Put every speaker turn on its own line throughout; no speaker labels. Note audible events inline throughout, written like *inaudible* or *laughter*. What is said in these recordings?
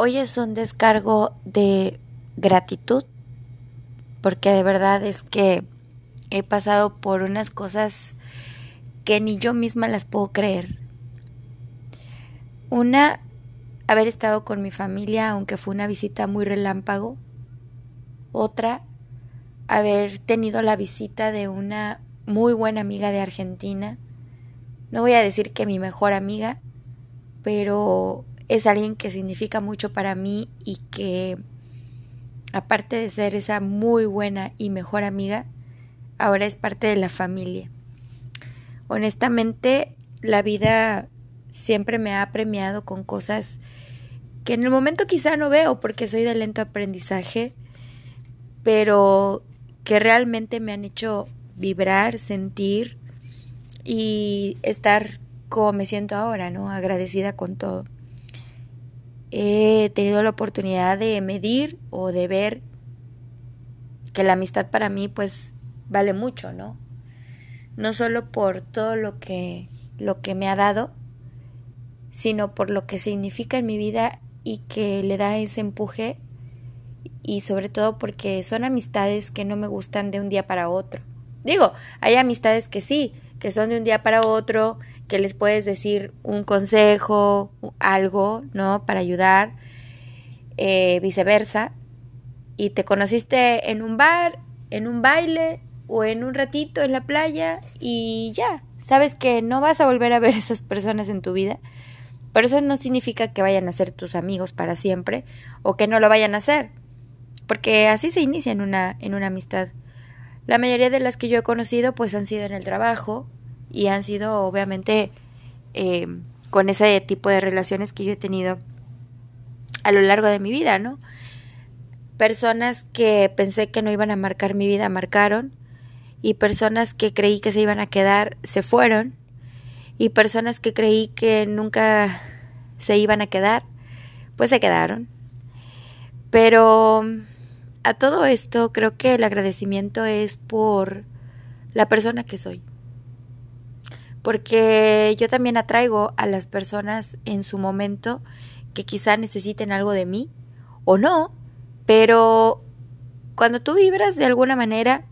Hoy es un descargo de gratitud porque de verdad es que he pasado por unas cosas que ni yo misma las puedo creer. Una, haber estado con mi familia, aunque fue una visita muy relámpago. Otra, haber tenido la visita de una muy buena amiga de Argentina. No voy a decir que mi mejor amiga, pero es alguien que significa mucho para mí y que, aparte de ser esa muy buena y mejor amiga, ahora es parte de la familia. Honestamente, la vida siempre me ha premiado con cosas que en el momento quizá no veo porque soy de lento aprendizaje, pero que realmente me han hecho vibrar, sentir y estar como me siento ahora, ¿no? Agradecida con todo he tenido la oportunidad de medir o de ver que la amistad para mí pues vale mucho, ¿no? No solo por todo lo que lo que me ha dado, sino por lo que significa en mi vida y que le da ese empuje y sobre todo porque son amistades que no me gustan de un día para otro. Digo, hay amistades que sí, que son de un día para otro, que les puedes decir un consejo, algo, ¿no? Para ayudar, eh, viceversa. Y te conociste en un bar, en un baile o en un ratito en la playa y ya. Sabes que no vas a volver a ver *laughs* esas personas en tu vida. Pero eso no significa que vayan a ser tus amigos para siempre o que no lo vayan a hacer. Porque así se inicia en una, en una amistad. La mayoría de las que yo he conocido pues han sido en el trabajo y han sido obviamente eh, con ese tipo de relaciones que yo he tenido a lo largo de mi vida, ¿no? Personas que pensé que no iban a marcar mi vida marcaron y personas que creí que se iban a quedar se fueron y personas que creí que nunca se iban a quedar pues se quedaron. Pero a todo esto creo que el agradecimiento es por la persona que soy porque yo también atraigo a las personas en su momento que quizá necesiten algo de mí o no, pero cuando tú vibras de alguna manera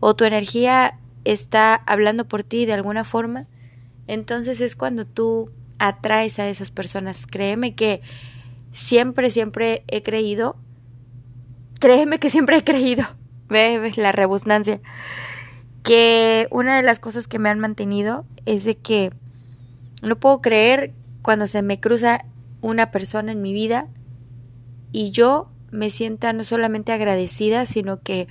o tu energía está hablando por ti de alguna forma, entonces es cuando tú atraes a esas personas. Créeme que siempre, siempre he creído, créeme que siempre he creído, ves la rebusnancia, que una de las cosas que me han mantenido es de que no puedo creer cuando se me cruza una persona en mi vida y yo me sienta no solamente agradecida, sino que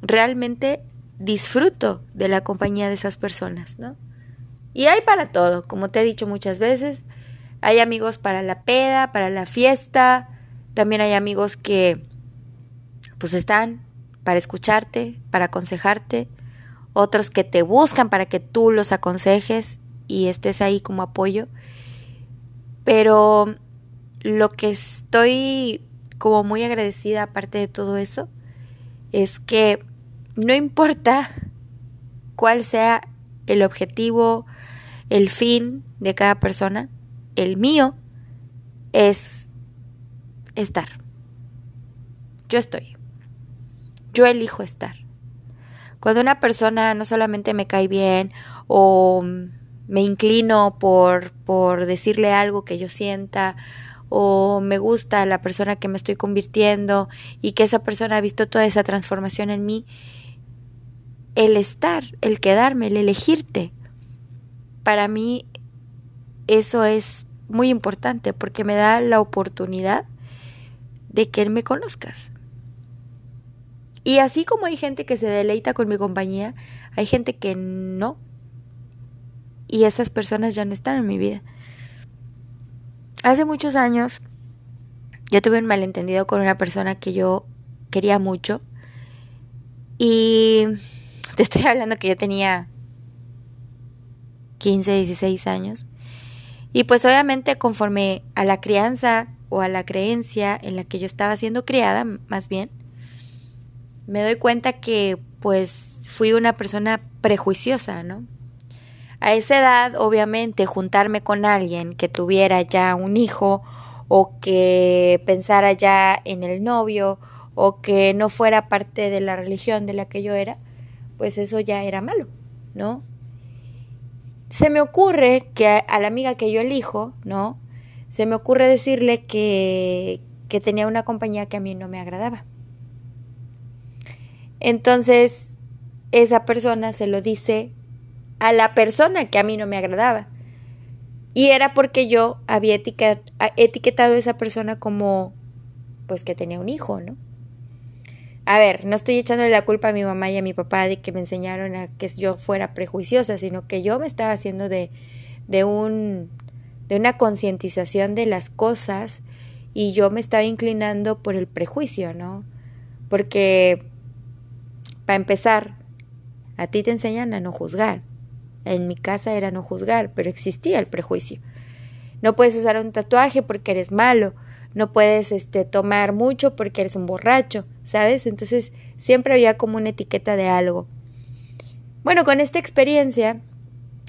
realmente disfruto de la compañía de esas personas, ¿no? Y hay para todo, como te he dicho muchas veces, hay amigos para la peda, para la fiesta, también hay amigos que pues están para escucharte, para aconsejarte, otros que te buscan para que tú los aconsejes y estés ahí como apoyo. Pero lo que estoy como muy agradecida aparte de todo eso es que no importa cuál sea el objetivo, el fin de cada persona, el mío es estar. Yo estoy. Yo elijo estar. Cuando una persona no solamente me cae bien o me inclino por, por decirle algo que yo sienta o me gusta la persona que me estoy convirtiendo y que esa persona ha visto toda esa transformación en mí, el estar, el quedarme, el elegirte, para mí eso es muy importante porque me da la oportunidad de que me conozcas. Y así como hay gente que se deleita con mi compañía, hay gente que no. Y esas personas ya no están en mi vida. Hace muchos años yo tuve un malentendido con una persona que yo quería mucho. Y te estoy hablando que yo tenía 15, 16 años. Y pues obviamente conforme a la crianza o a la creencia en la que yo estaba siendo criada, más bien, me doy cuenta que pues fui una persona prejuiciosa, ¿no? A esa edad, obviamente, juntarme con alguien que tuviera ya un hijo o que pensara ya en el novio o que no fuera parte de la religión de la que yo era, pues eso ya era malo, ¿no? Se me ocurre que a, la amiga que yo elijo, ¿no? Se me ocurre decirle que, que tenía una compañía que a mí no me agradaba. Entonces, esa persona se lo dice a la persona que a mí no me agradaba. Y era porque yo había etiquetado a esa persona como, pues que tenía un hijo, ¿no? A ver, no estoy echándole la culpa a mi mamá y a mi papá de que me enseñaron a que yo fuera prejuiciosa, sino que yo me estaba haciendo de, de un, de una concientización de las cosas y yo me estaba inclinando por el prejuicio, ¿no? Porque, para empezar, a ti te enseñan a no juzgar. En mi casa era no juzgar, pero existía el prejuicio. No puedes usar un tatuaje porque eres malo, no puedes este tomar mucho porque eres un borracho, ¿sabes? Entonces siempre había como una etiqueta de algo. Bueno, con esta experiencia,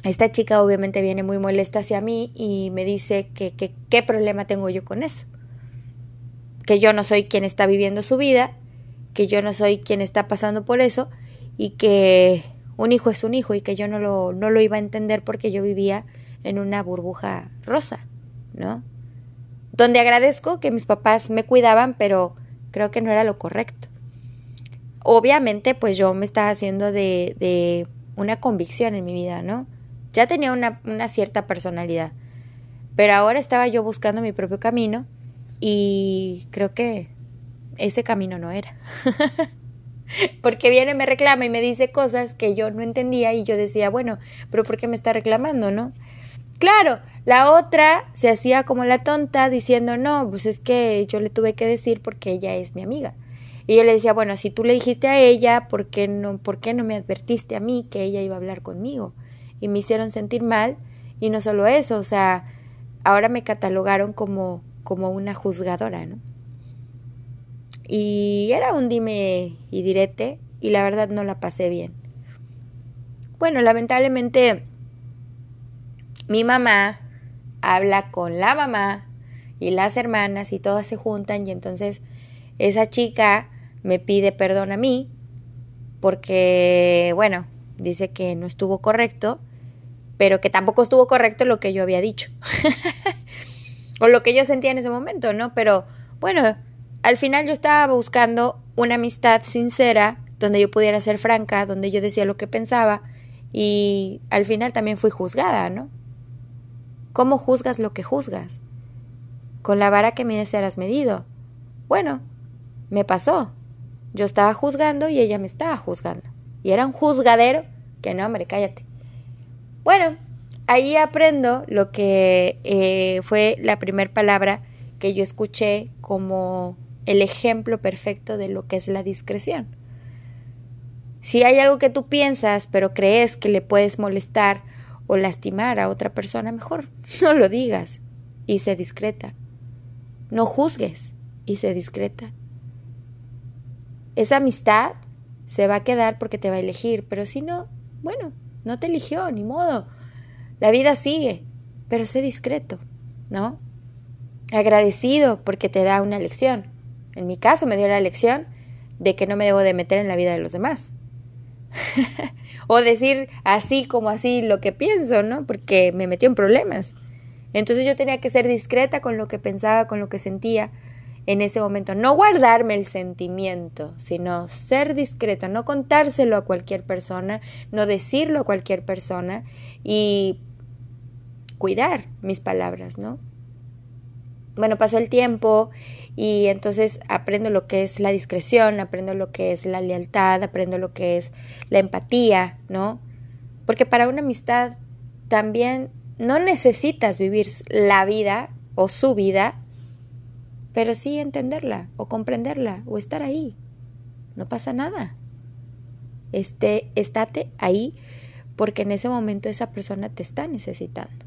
esta chica obviamente viene muy molesta hacia mí y me dice que, qué problema tengo yo con eso. Que yo no soy quien está viviendo su vida, que yo no soy quien está pasando por eso y que un hijo es un hijo y que yo no lo, no lo iba a entender porque yo vivía en una burbuja rosa, ¿no? Donde agradezco que mis papás me cuidaban, pero creo que no era lo correcto. Obviamente, pues yo me estaba haciendo de, de una convicción en mi vida, ¿no? Ya tenía una, una cierta personalidad, pero ahora estaba yo buscando mi propio camino y creo que ese camino no era. *laughs* porque viene, me reclama y me dice cosas que yo no entendía y yo decía, bueno, pero ¿por qué me está reclamando, no? Claro, la otra se hacía como la tonta diciendo, no, pues es que yo le tuve que decir porque ella es mi amiga. Y yo le decía, bueno, si tú le dijiste a ella, ¿por qué no, por qué no me advertiste a mí que ella iba a hablar conmigo? Y me hicieron sentir mal y no solo eso, o sea, ahora me catalogaron como, como una juzgadora, ¿no? Y era un dime y direte y la verdad no la pasé bien. Bueno, lamentablemente mi mamá habla con la mamá y las hermanas y todas se juntan y entonces esa chica me pide perdón a mí porque, bueno, dice que no estuvo correcto, pero que tampoco estuvo correcto lo que yo había dicho. *laughs* o lo que yo sentía en ese momento, ¿no? Pero bueno, al final yo estaba buscando una amistad sincera, donde yo pudiera ser franca, donde yo decía lo que pensaba, y al final también fui juzgada, ¿no? ¿Cómo juzgas lo que juzgas? Con la vara que me serás medido. Bueno, me pasó. Yo estaba juzgando y ella me estaba juzgando. Y era un juzgadero que no, hombre, cállate. Bueno, ahí aprendo lo que eh, fue la primera palabra que yo escuché como el ejemplo perfecto de lo que es la discreción. Si hay algo que tú piensas, pero crees que le puedes molestar o lastimar a otra persona, mejor *laughs* no lo digas y sé discreta. No juzgues y sé discreta. Esa amistad se va a quedar porque te va a elegir, pero si no, bueno, no te eligió, ni modo. La vida sigue, pero sé discreto, ¿no? Agradecido porque te da una lección. En mi caso me dio la lección de que no me debo de meter en la vida de los demás. *laughs* o decir así como así lo que pienso, ¿no? Porque me metió en problemas. Entonces yo tenía que ser discreta con lo que pensaba, con lo que sentía en ese momento. No guardarme el sentimiento, sino ser discreto, no contárselo a cualquier persona, no decirlo a cualquier persona y cuidar mis palabras, ¿no? Bueno, pasó el tiempo y entonces aprendo lo que es la discreción, aprendo lo que es la lealtad, aprendo lo que es la empatía, ¿no? Porque para una amistad también no necesitas vivir la vida o su vida, pero sí entenderla o comprenderla o estar ahí. No pasa nada. Este, estate ahí porque en ese momento esa persona te está necesitando.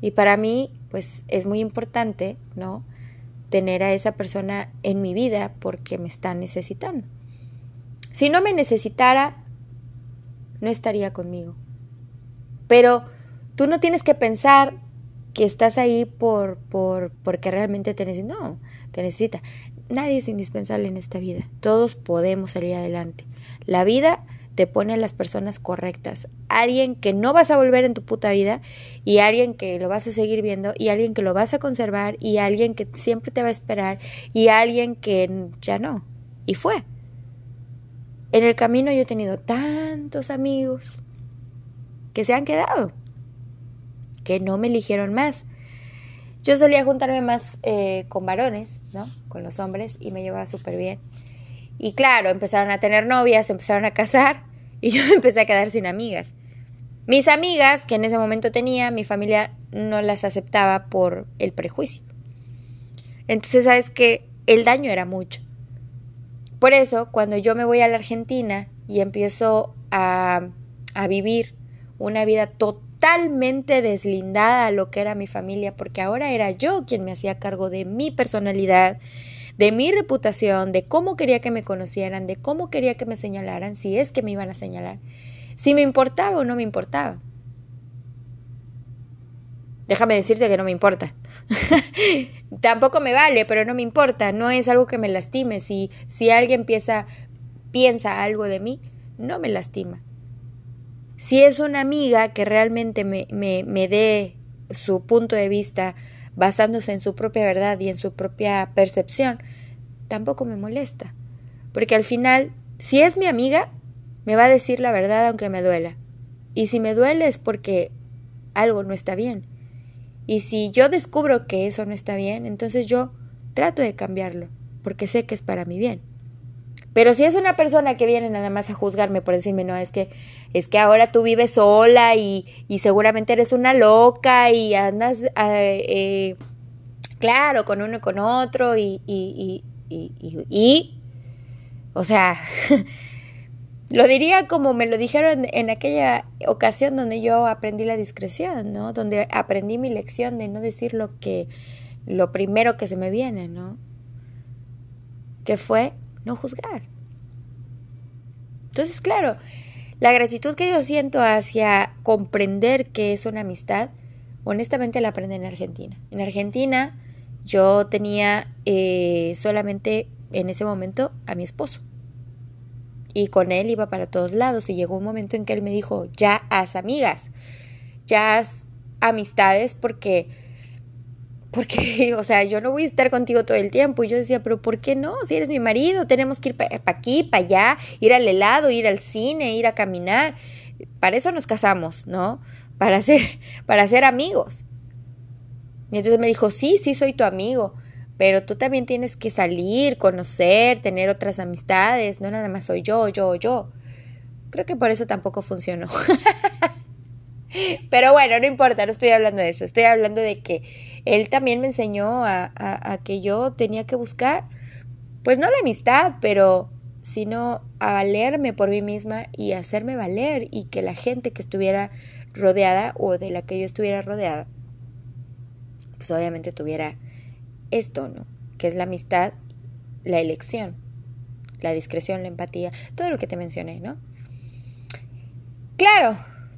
Y para mí, pues es muy importante, ¿no? Tener a esa persona en mi vida porque me está necesitando. Si no me necesitara, no estaría conmigo. Pero tú no tienes que pensar que estás ahí por, por, porque realmente te necesita. No, te necesita. Nadie es indispensable en esta vida. Todos podemos salir adelante. La vida te pone las personas correctas. Alguien que no vas a volver en tu puta vida y alguien que lo vas a seguir viendo y alguien que lo vas a conservar y alguien que siempre te va a esperar y alguien que ya no. Y fue. En el camino yo he tenido tantos amigos que se han quedado, que no me eligieron más. Yo solía juntarme más eh, con varones, ¿no? Con los hombres y me llevaba súper bien. Y claro, empezaron a tener novias, empezaron a casar y yo me *laughs* empecé a quedar sin amigas. Mis amigas, que en ese momento tenía, mi familia no las aceptaba por el prejuicio. Entonces, sabes que el daño era mucho. Por eso, cuando yo me voy a la Argentina y empiezo a, a vivir una vida totalmente deslindada a lo que era mi familia, porque ahora era yo quien me hacía cargo de mi personalidad, de mi reputación, de cómo quería que me conocieran, de cómo quería que me señalaran, si es que me iban a señalar, si me importaba o no me importaba. Déjame decirte que no me importa. *laughs* Tampoco me vale, pero no me importa, no es algo que me lastime. Si, si alguien piensa, piensa algo de mí, no me lastima. Si es una amiga que realmente me, me, me dé su punto de vista basándose en su propia verdad y en su propia percepción, tampoco me molesta. Porque al final, si es mi amiga, me va a decir la verdad aunque me duela. Y si me duele es porque algo no está bien. Y si yo descubro que eso no está bien, entonces yo trato de cambiarlo, porque sé que es para mi bien. Pero si es una persona que viene nada más a juzgarme por decirme, no, es que, es que ahora tú vives sola y, y seguramente eres una loca y andas, eh, claro, con uno y con otro y, y, y, y o sea, *laughs* lo diría como me lo dijeron en aquella ocasión donde yo aprendí la discreción, ¿no? Donde aprendí mi lección de no decir lo que, lo primero que se me viene, ¿no? Que fue no juzgar. Entonces, claro, la gratitud que yo siento hacia comprender que es una amistad, honestamente la aprendí en Argentina. En Argentina yo tenía eh, solamente en ese momento a mi esposo. Y con él iba para todos lados y llegó un momento en que él me dijo, ya haz amigas, ya haz amistades porque porque, *laughs* o sea, yo no voy a estar contigo todo el tiempo. Y yo decía, pero ¿por qué no? Si eres mi marido, tenemos que ir para aquí, para allá, ir al helado, ir al cine, ir a caminar. Para eso nos casamos, ¿no? Para ser, *laughs* para ser amigos. Y entonces me dijo, sí, sí, soy tu amigo, pero tú también tienes que salir, conocer, tener otras amistades, no nada más soy yo, yo, yo. Creo que por eso tampoco funcionó. *laughs* Pero bueno, no importa, no estoy hablando de eso, estoy hablando de que él también me enseñó a, a, que yo tenía que buscar, pues no la amistad, pero sino a valerme por mí misma y hacerme valer y que la gente que estuviera rodeada o de la que yo estuviera rodeada, pues obviamente tuviera esto, ¿no? Que es la amistad, la elección, la discreción, la empatía, todo lo que te mencioné, ¿no? Claro,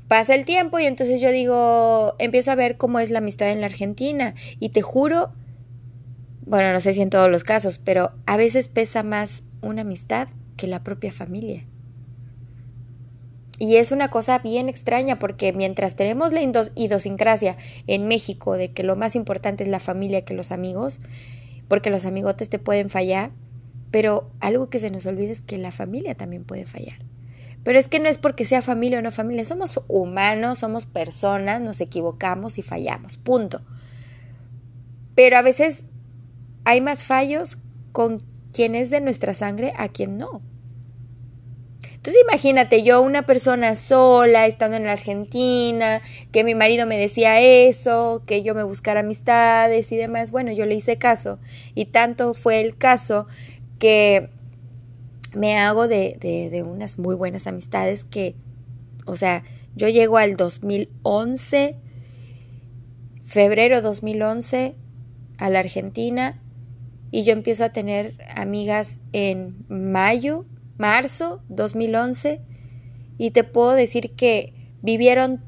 Pasa el tiempo y entonces yo digo, empiezo a ver cómo es la amistad en la Argentina y te juro, bueno, no sé si en todos los casos, pero a veces pesa más una amistad que la propia familia. Y es una cosa bien extraña porque mientras tenemos la idiosincrasia en México de que lo más importante es la familia que los amigos, porque los amigotes te pueden fallar, pero algo que se nos olvida es que la familia también puede fallar. Pero es que no es porque sea familia o no familia, somos humanos, somos personas, nos equivocamos y fallamos, punto. Pero a veces hay más fallos con quien es de nuestra sangre a quien no. Entonces imagínate yo, una persona sola, estando en la Argentina, que mi marido me decía eso, que yo me buscara amistades y demás. Bueno, yo le hice caso. Y tanto fue el caso que me hago de, de, unas muy buenas amistades que, o sea, yo llego al 2011, febrero 2011, a la Argentina y yo empiezo a tener amigas en mayo, marzo 2011 y te puedo decir que vivieron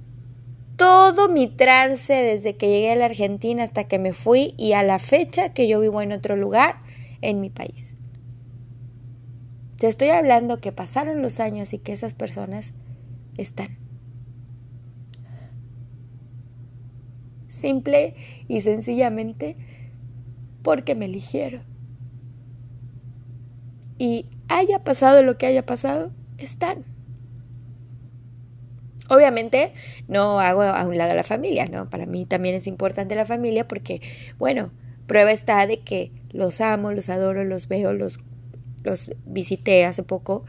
todo mi trance desde que llegué a la Argentina hasta que me fui y a la fecha que yo vivo en otro lugar en mi país. Te estoy hablando que pasaron los años y que esas personas están. Simple y sencillamente porque me eligieron. Y haya pasado lo que haya pasado, están. Obviamente no hago a un lado a la familia, ¿no? Para mí también es importante la familia porque, bueno, prueba está de que los amo, los adoro, los veo, los, los visité hace poco.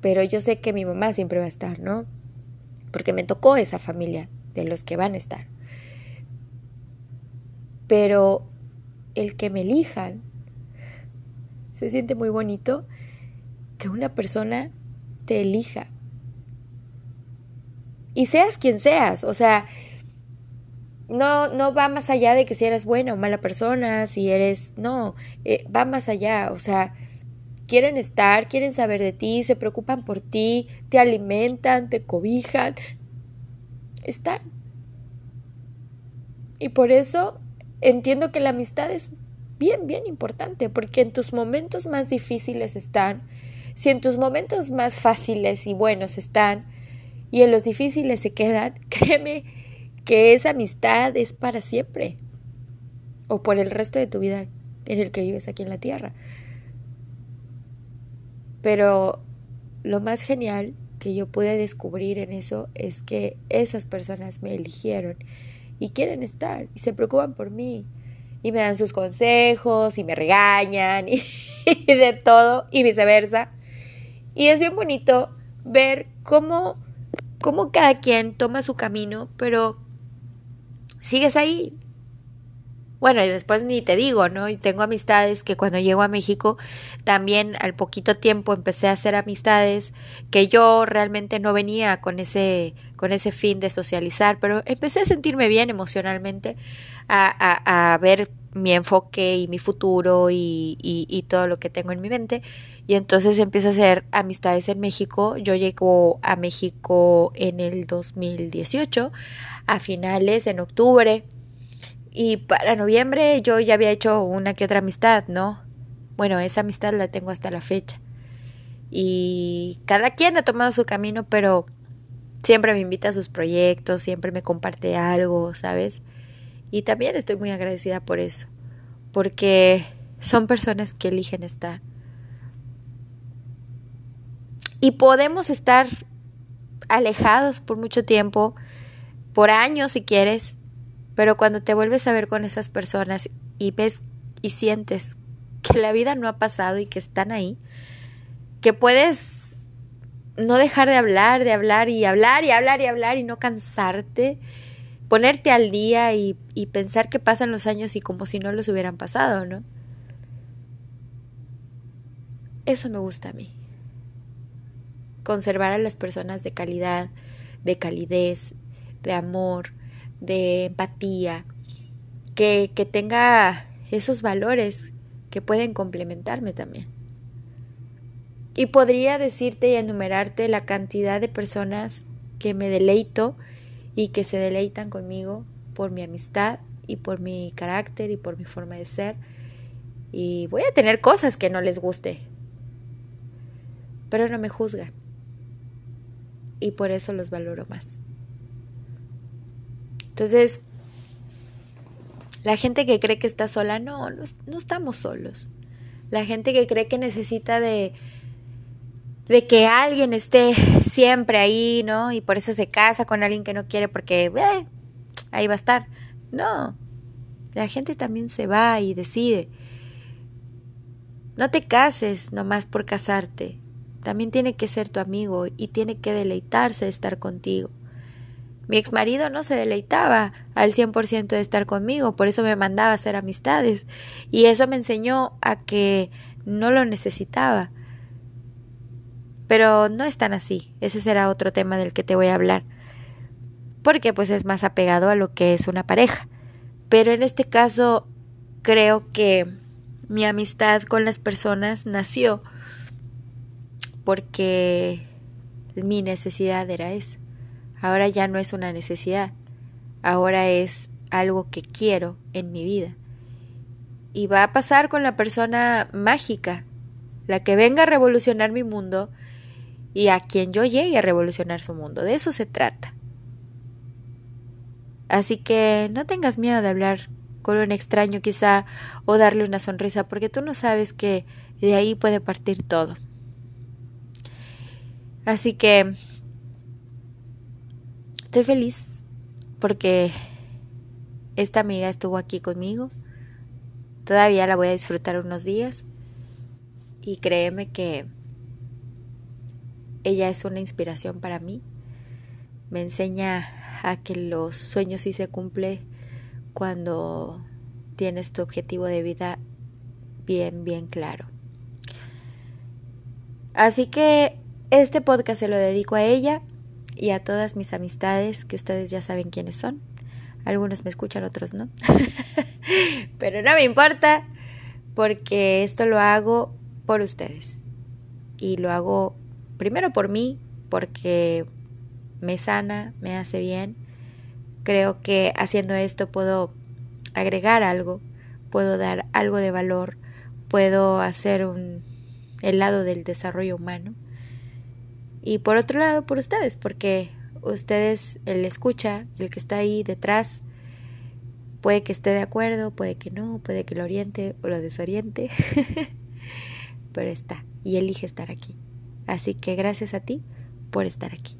Pero yo sé que mi mamá siempre va a estar, ¿no? Porque me tocó esa familia de los que van a estar. Pero el que me elijan, se siente muy bonito que una persona te elija y seas quien seas, o sea, no, no va más allá de que si eres buena o mala persona, si eres, no, eh, va más allá, o sea, quieren estar, quieren saber de ti, se preocupan por ti, te alimentan, te cobijan, están. Y por eso entiendo que la amistad es bien, bien importante, porque en tus momentos más difíciles están, si en tus momentos más fáciles y buenos están, y en los difíciles se quedan, *laughs* créeme que esa amistad es para siempre o por el resto de tu vida en el que vives aquí en la tierra. Pero lo más genial que yo pude descubrir en eso es que esas personas me eligieron y quieren estar y se preocupan por mí y me dan sus consejos y me regañan y, *laughs* y de todo y viceversa. Y es bien bonito ver cómo cómo cada quien toma su camino, pero sigues ahí. Bueno, y después ni te digo, ¿no? Y tengo amistades que cuando llego a México también al poquito tiempo empecé a hacer amistades que yo realmente no venía con ese con ese fin de socializar, pero empecé a sentirme bien emocionalmente, a, a, a ver mi enfoque y mi futuro y, y, y, todo lo que tengo en mi mente. Y entonces empiezo a hacer amistades en México. Yo llego a México en el 2018, a finales, en octubre. Y para noviembre yo ya había hecho una que otra amistad, ¿no? Bueno, esa amistad la tengo hasta la fecha. Y cada quien ha tomado su camino, pero siempre me invita a sus proyectos, siempre me comparte algo, ¿sabes? Y también estoy muy agradecida por eso, porque son personas que eligen estar. Y podemos estar alejados por mucho tiempo, por años si quieres, pero cuando te vuelves a ver con esas personas y ves y sientes que la vida no ha pasado y que están ahí, que puedes no dejar de hablar, de hablar y hablar y hablar y hablar y no cansarte ponerte al día y, y pensar que pasan los años y como si no los hubieran pasado, ¿no? Eso me gusta a mí. Conservar a las personas de calidad, de calidez, de amor, de empatía, que, que tenga esos valores que pueden complementarme también. Y podría decirte y enumerarte la cantidad de personas que me deleito y que se deleitan conmigo por mi amistad y por mi carácter y por mi forma de ser. Y voy a tener cosas que no les guste, pero no me juzgan. Y por eso los valoro más. Entonces, la gente que cree que está sola, no, no, estamos solos. La gente que cree que necesita de de que alguien esté siempre ahí, ¿no? Y por eso se casa con alguien que no quiere porque eh, ahí va a estar. No, la gente también se va y decide. No te cases nomás por casarte. También tiene que ser tu amigo y tiene que deleitarse de estar contigo. Mi ex marido no se deleitaba al 100% de estar conmigo, por eso me mandaba a hacer amistades. Y eso me enseñó a que no lo necesitaba pero no es tan así. Ese será otro tema del que te voy a hablar. Porque pues es más apegado a lo que es una pareja. Pero en este caso creo que mi amistad con las personas nació porque mi necesidad era esa. Ahora ya no es una necesidad, ahora es algo que quiero en mi vida. Y va a pasar con la persona mágica, la que venga a revolucionar mi mundo y a quien yo llegue a revolucionar su mundo. De eso se trata. Así que no tengas miedo de hablar con un extraño quizá o darle una sonrisa porque tú no sabes que de ahí puede partir todo. Así que estoy feliz porque esta amiga estuvo aquí conmigo. Todavía la voy a disfrutar unos días y créeme que ella es una inspiración para mí. Me enseña a que los sueños sí se cumplen cuando tienes tu objetivo de vida bien, bien claro. Así que este podcast se lo dedico a ella y a todas mis amistades que ustedes ya saben quiénes son. Algunos me escuchan, otros no. *laughs* Pero no me importa porque esto lo hago por ustedes. Y lo hago primero por mí, porque me sana, me hace bien. Creo que haciendo esto puedo agregar algo, puedo dar algo de valor, puedo hacer un el lado del desarrollo humano. Y por otro lado, por ustedes, porque ustedes, el escucha, el que está ahí detrás, puede que esté de acuerdo, puede que no, puede que lo oriente o lo desoriente, *laughs* pero está y elige estar aquí. Así que gracias a ti por estar aquí.